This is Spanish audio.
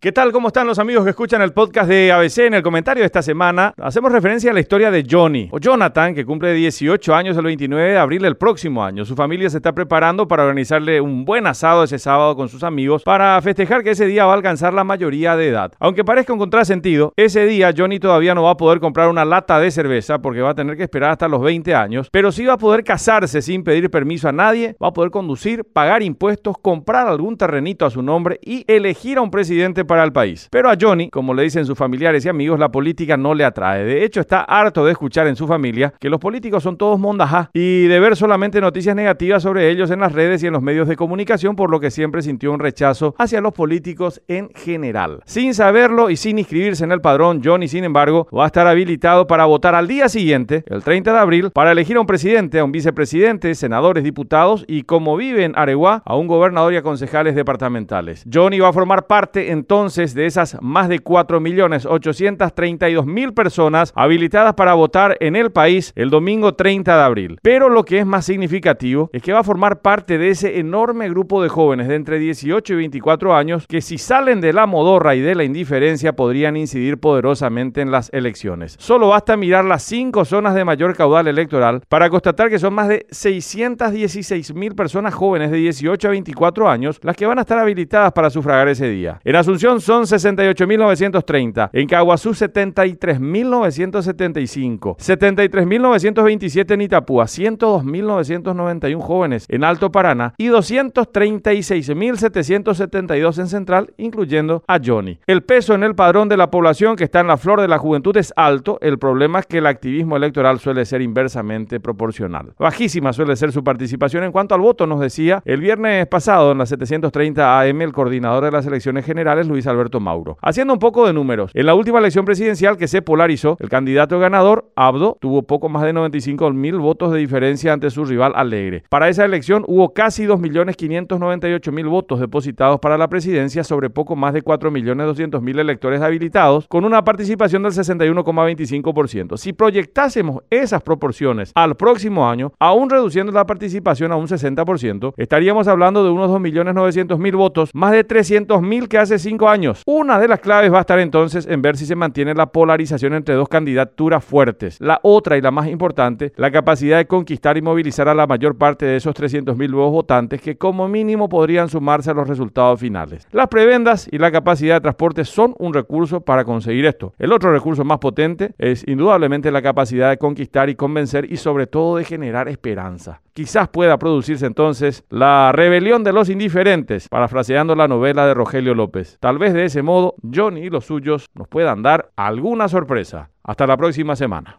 ¿Qué tal? ¿Cómo están los amigos que escuchan el podcast de ABC? En el comentario de esta semana hacemos referencia a la historia de Johnny o Jonathan, que cumple 18 años el 29 de abril del próximo año. Su familia se está preparando para organizarle un buen asado ese sábado con sus amigos para festejar que ese día va a alcanzar la mayoría de edad. Aunque parezca un contrasentido, ese día Johnny todavía no va a poder comprar una lata de cerveza porque va a tener que esperar hasta los 20 años, pero sí va a poder casarse sin pedir permiso a nadie, va a poder conducir, pagar impuestos, comprar algún terrenito a su nombre y elegir a un presidente para el país. Pero a Johnny, como le dicen sus familiares y amigos, la política no le atrae. De hecho, está harto de escuchar en su familia que los políticos son todos mondajá y de ver solamente noticias negativas sobre ellos en las redes y en los medios de comunicación, por lo que siempre sintió un rechazo hacia los políticos en general. Sin saberlo y sin inscribirse en el padrón, Johnny, sin embargo, va a estar habilitado para votar al día siguiente, el 30 de abril, para elegir a un presidente, a un vicepresidente, senadores, diputados y, como vive en Areguá, a un gobernador y a concejales departamentales. Johnny va a formar parte entonces de esas más de 4.832.000 personas habilitadas para votar en el país el domingo 30 de abril. Pero lo que es más significativo es que va a formar parte de ese enorme grupo de jóvenes de entre 18 y 24 años que si salen de la modorra y de la indiferencia podrían incidir poderosamente en las elecciones. Solo basta mirar las cinco zonas de mayor caudal electoral para constatar que son más de 616.000 personas jóvenes de 18 a 24 años las que van a estar habilitadas para sufragar ese día. En Asunción son 68.930. En Caguazú, 73.975. 73.927 en Itapúa. 102.991 jóvenes en Alto Paraná. Y 236.772 en Central, incluyendo a Johnny. El peso en el padrón de la población que está en la flor de la juventud es alto. El problema es que el activismo electoral suele ser inversamente proporcional. Bajísima suele ser su participación en cuanto al voto, nos decía el viernes pasado en la 730 AM el coordinador de las elecciones generales, Luis Alberto Mauro. Haciendo un poco de números, en la última elección presidencial que se polarizó, el candidato ganador, Abdo, tuvo poco más de 95 mil votos de diferencia ante su rival Alegre. Para esa elección hubo casi 2.598.000 votos depositados para la presidencia sobre poco más de 4.200.000 electores habilitados, con una participación del 61,25%. Si proyectásemos esas proporciones al próximo año, aún reduciendo la participación a un 60%, estaríamos hablando de unos 2.900.000 votos, más de 300.000 que hace Una de las claves va a estar entonces en ver si se mantiene la polarización entre dos candidaturas fuertes. La otra y la más importante, la capacidad de conquistar y movilizar a la mayor parte de esos 300.000 nuevos votantes que como mínimo podrían sumarse a los resultados finales. Las prebendas y la capacidad de transporte son un recurso para conseguir esto. El otro recurso más potente es indudablemente la capacidad de conquistar y convencer y sobre todo de generar esperanza. Quizás pueda producirse entonces la rebelión de los indiferentes, parafraseando la novela de Rogelio López. Tal vez de ese modo Johnny y los suyos nos puedan dar alguna sorpresa. Hasta la próxima semana.